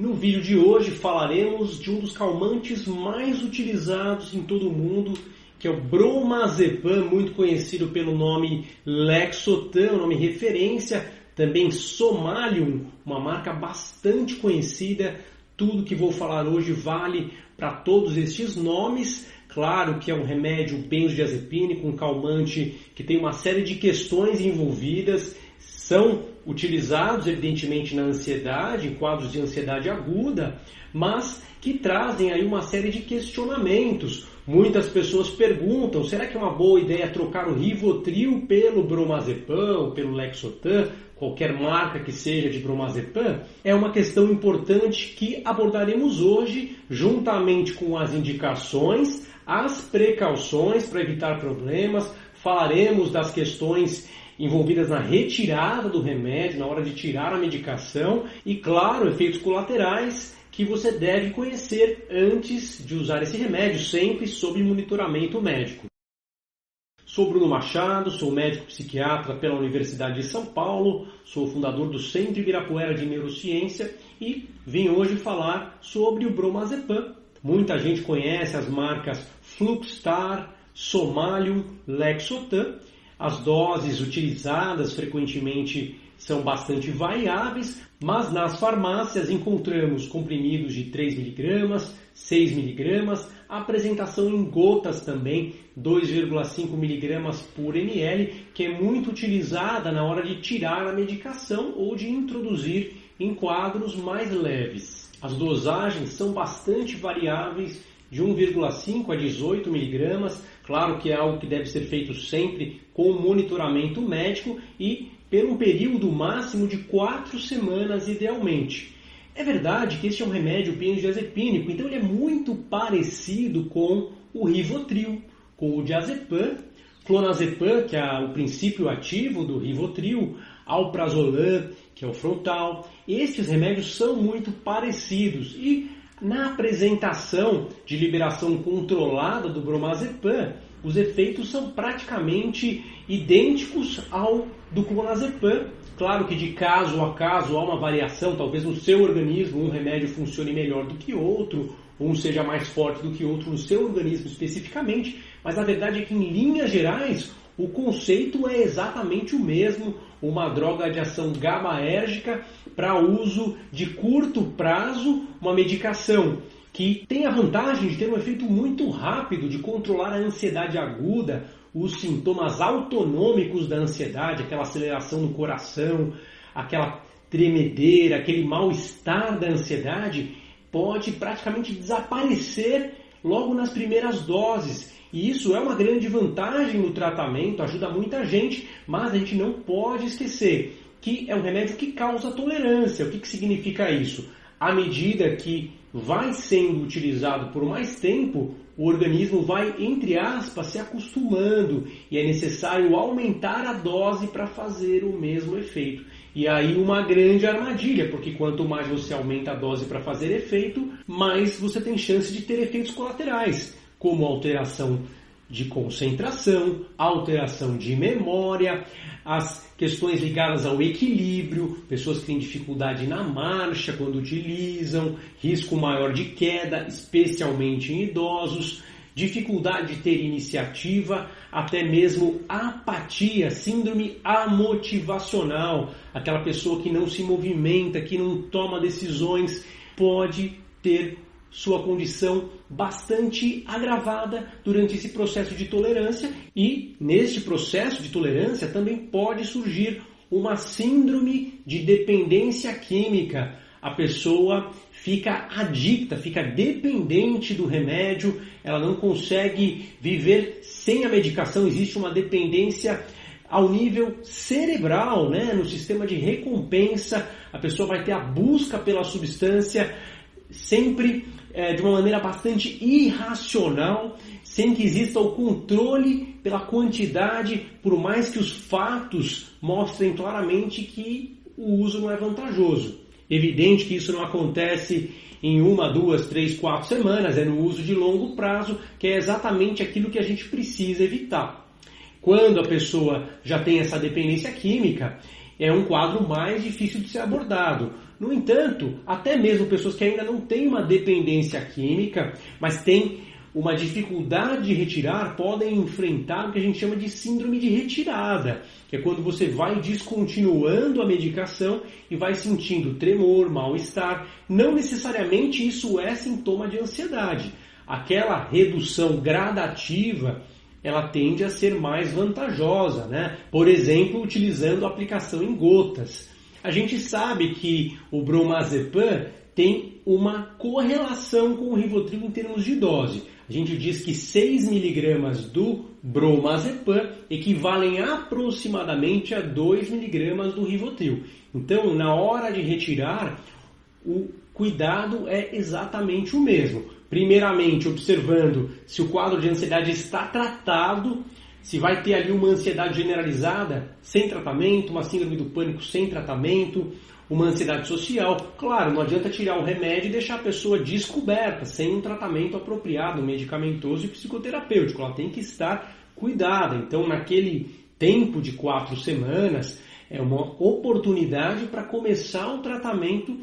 No vídeo de hoje falaremos de um dos calmantes mais utilizados em todo o mundo, que é o bromazepam, muito conhecido pelo nome Lexotan, nome referência, também Somalium, uma marca bastante conhecida. Tudo que vou falar hoje vale para todos estes nomes. Claro que é um remédio benzodiazepínico, um calmante que tem uma série de questões envolvidas são utilizados, evidentemente, na ansiedade, em quadros de ansiedade aguda, mas que trazem aí uma série de questionamentos. Muitas pessoas perguntam: será que é uma boa ideia trocar o Rivotril pelo Bromazepam, pelo Lexotan, qualquer marca que seja de Bromazepam? É uma questão importante que abordaremos hoje, juntamente com as indicações, as precauções para evitar problemas, falaremos das questões envolvidas na retirada do remédio, na hora de tirar a medicação e, claro, efeitos colaterais que você deve conhecer antes de usar esse remédio, sempre sob monitoramento médico. Sou Bruno Machado, sou médico psiquiatra pela Universidade de São Paulo, sou fundador do Centro Ibirapuera de Neurociência e vim hoje falar sobre o bromazepam. Muita gente conhece as marcas Fluxstar, Somalium, Lexotan as doses utilizadas frequentemente são bastante variáveis, mas nas farmácias encontramos comprimidos de 3mg, 6mg, apresentação em gotas também, 2,5mg por ml, que é muito utilizada na hora de tirar a medicação ou de introduzir em quadros mais leves. As dosagens são bastante variáveis de 1,5 a 18 miligramas. Claro que é algo que deve ser feito sempre com monitoramento médico e por um período máximo de 4 semanas, idealmente. É verdade que este é um remédio benzodiazepínico, então ele é muito parecido com o Rivotril, com o diazepam, clonazepam, que é o princípio ativo do Rivotril, alprazolam, que é o frontal. Estes remédios são muito parecidos e na apresentação de liberação controlada do bromazepam, os efeitos são praticamente idênticos ao do clonazepam. Claro que de caso a caso há uma variação, talvez no seu organismo um remédio funcione melhor do que outro, um seja mais forte do que outro no seu organismo especificamente, mas a verdade é que em linhas gerais o conceito é exatamente o mesmo, uma droga de ação GABAérgica para uso de curto prazo, uma medicação que tem a vantagem de ter um efeito muito rápido de controlar a ansiedade aguda, os sintomas autonômicos da ansiedade, aquela aceleração no coração, aquela tremedeira, aquele mal-estar da ansiedade, pode praticamente desaparecer logo nas primeiras doses. E isso é uma grande vantagem no tratamento, ajuda muita gente, mas a gente não pode esquecer que é um remédio que causa tolerância. O que, que significa isso? À medida que vai sendo utilizado por mais tempo, o organismo vai, entre aspas, se acostumando e é necessário aumentar a dose para fazer o mesmo efeito. E aí uma grande armadilha, porque quanto mais você aumenta a dose para fazer efeito, mais você tem chance de ter efeitos colaterais, como alteração de concentração, alteração de memória, as questões ligadas ao equilíbrio, pessoas que têm dificuldade na marcha quando utilizam, risco maior de queda, especialmente em idosos, dificuldade de ter iniciativa, até mesmo apatia, síndrome amotivacional, aquela pessoa que não se movimenta, que não toma decisões, pode ter sua condição bastante agravada durante esse processo de tolerância e neste processo de tolerância também pode surgir uma síndrome de dependência química. A pessoa fica adicta, fica dependente do remédio, ela não consegue viver sem a medicação, existe uma dependência ao nível cerebral, né? no sistema de recompensa, a pessoa vai ter a busca pela substância sempre é, de uma maneira bastante irracional, sem que exista o controle pela quantidade, por mais que os fatos mostrem claramente que o uso não é vantajoso. Evidente que isso não acontece em uma, duas, três, quatro semanas, é no uso de longo prazo, que é exatamente aquilo que a gente precisa evitar. Quando a pessoa já tem essa dependência química, é um quadro mais difícil de ser abordado No entanto, até mesmo pessoas que ainda não têm uma dependência química, mas têm uma dificuldade de retirar, podem enfrentar o que a gente chama de síndrome de retirada, que é quando você vai descontinuando a medicação e vai sentindo tremor, mal-estar. Não necessariamente isso é sintoma de ansiedade. Aquela redução gradativa ela tende a ser mais vantajosa, né? Por exemplo, utilizando a aplicação em gotas. A gente sabe que o bromazepam tem uma correlação com o Rivotril em termos de dose. A gente diz que 6 miligramas do bromazepam equivalem aproximadamente a 2 miligramas do Rivotril. Então, na hora de retirar, o cuidado é exatamente o mesmo. Primeiramente, observando se o quadro de ansiedade está tratado, se vai ter ali uma ansiedade generalizada sem tratamento, uma síndrome do pânico sem tratamento, uma ansiedade social. Claro, não adianta tirar o remédio e deixar a pessoa descoberta, sem um tratamento apropriado, medicamentoso e psicoterapêutico. Ela tem que estar cuidada. Então, naquele tempo de quatro semanas, é uma oportunidade para começar o tratamento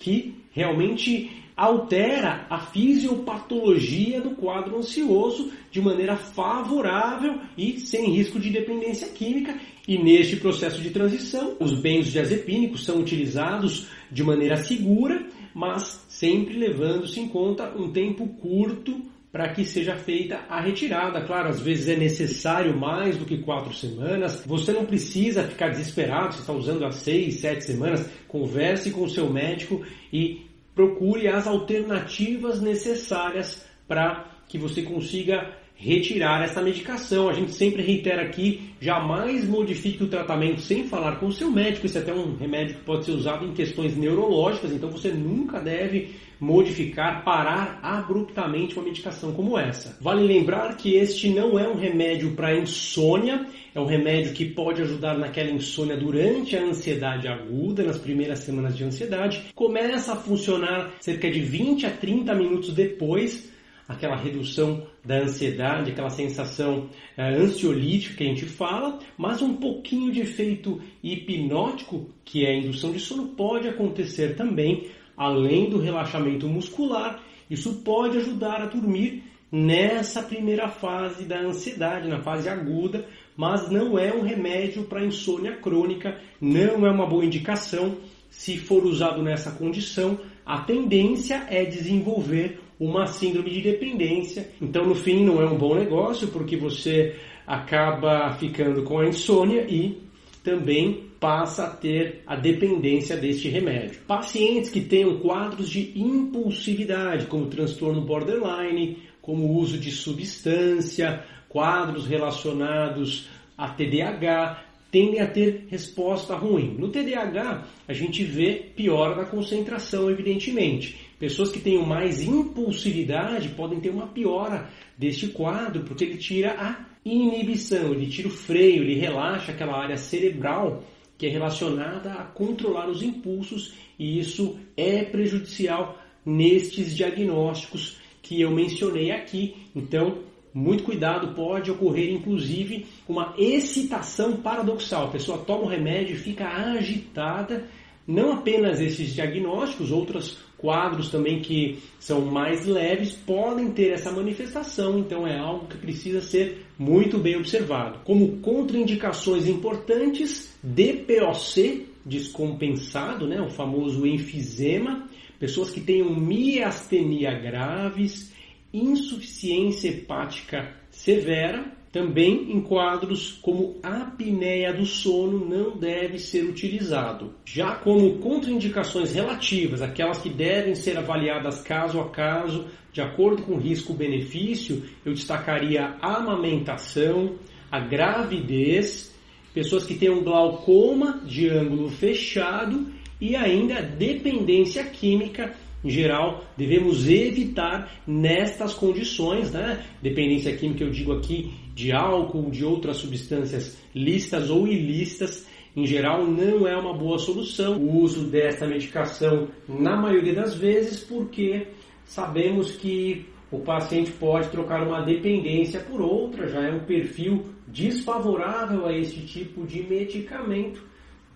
que realmente altera a fisiopatologia do quadro ansioso de maneira favorável e sem risco de dependência química. E neste processo de transição, os benzodiazepínicos são utilizados de maneira segura, mas sempre levando-se em conta um tempo curto para que seja feita a retirada. Claro, às vezes é necessário mais do que quatro semanas. Você não precisa ficar desesperado se está usando há seis, sete semanas. Converse com o seu médico e procure as alternativas necessárias para que você consiga retirar essa medicação. A gente sempre reitera aqui, jamais modifique o tratamento sem falar com o seu médico. Isso é até um remédio que pode ser usado em questões neurológicas, então você nunca deve modificar, parar abruptamente uma medicação como essa. Vale lembrar que este não é um remédio para insônia, é um remédio que pode ajudar naquela insônia durante a ansiedade aguda, nas primeiras semanas de ansiedade. Começa a funcionar cerca de 20 a 30 minutos depois aquela redução da ansiedade, aquela sensação é, ansiolítica que a gente fala, mas um pouquinho de efeito hipnótico, que é a indução de sono, pode acontecer também, além do relaxamento muscular. Isso pode ajudar a dormir nessa primeira fase da ansiedade, na fase aguda, mas não é um remédio para insônia crônica, não é uma boa indicação. Se for usado nessa condição, a tendência é desenvolver uma síndrome de dependência. Então, no fim, não é um bom negócio porque você acaba ficando com a insônia e também passa a ter a dependência deste remédio. Pacientes que tenham quadros de impulsividade, como transtorno borderline, como uso de substância, quadros relacionados a TDAH, tendem a ter resposta ruim. No TDAH, a gente vê piora da concentração, evidentemente. Pessoas que tenham mais impulsividade podem ter uma piora deste quadro, porque ele tira a inibição, ele tira o freio, ele relaxa aquela área cerebral que é relacionada a controlar os impulsos, e isso é prejudicial nestes diagnósticos que eu mencionei aqui. Então, muito cuidado, pode ocorrer inclusive uma excitação paradoxal. A pessoa toma o remédio e fica agitada. Não apenas esses diagnósticos, outros quadros também que são mais leves podem ter essa manifestação, então é algo que precisa ser muito bem observado. Como contraindicações importantes, DPOC descompensado, né, o famoso enfisema, pessoas que tenham miastenia graves, insuficiência hepática severa, também em quadros como apneia do sono não deve ser utilizado. Já como contraindicações relativas, aquelas que devem ser avaliadas caso a caso, de acordo com risco-benefício, eu destacaria a amamentação, a gravidez, pessoas que tenham glaucoma de ângulo fechado e ainda dependência química em geral, devemos evitar nestas condições, né? Dependência química, eu digo aqui, de álcool, de outras substâncias lícitas ou ilícitas, em geral não é uma boa solução. O uso dessa medicação na maioria das vezes, porque sabemos que o paciente pode trocar uma dependência por outra, já é um perfil desfavorável a este tipo de medicamento,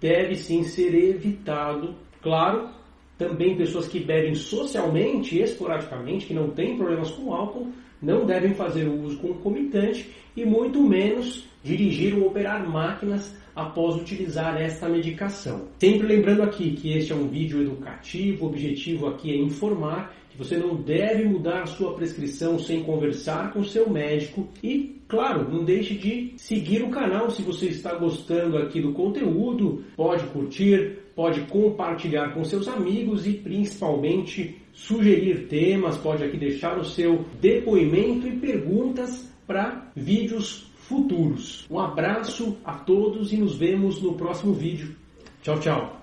deve sim ser evitado, claro, Também pessoas que bebem socialmente, esporadicamente, que não têm problemas com álcool, não devem fazer o uso concomitante e muito menos dirigir ou operar máquinas após utilizar esta medicação. Sempre lembrando aqui que este é um vídeo educativo, o objetivo aqui é informar você não deve mudar sua prescrição sem conversar com seu médico e, claro, não deixe de seguir o canal se você está gostando aqui do conteúdo, pode curtir, pode compartilhar com seus amigos e principalmente sugerir temas, pode aqui deixar o seu depoimento e perguntas para vídeos futuros. Um abraço a todos e nos vemos no próximo vídeo. Tchau, tchau.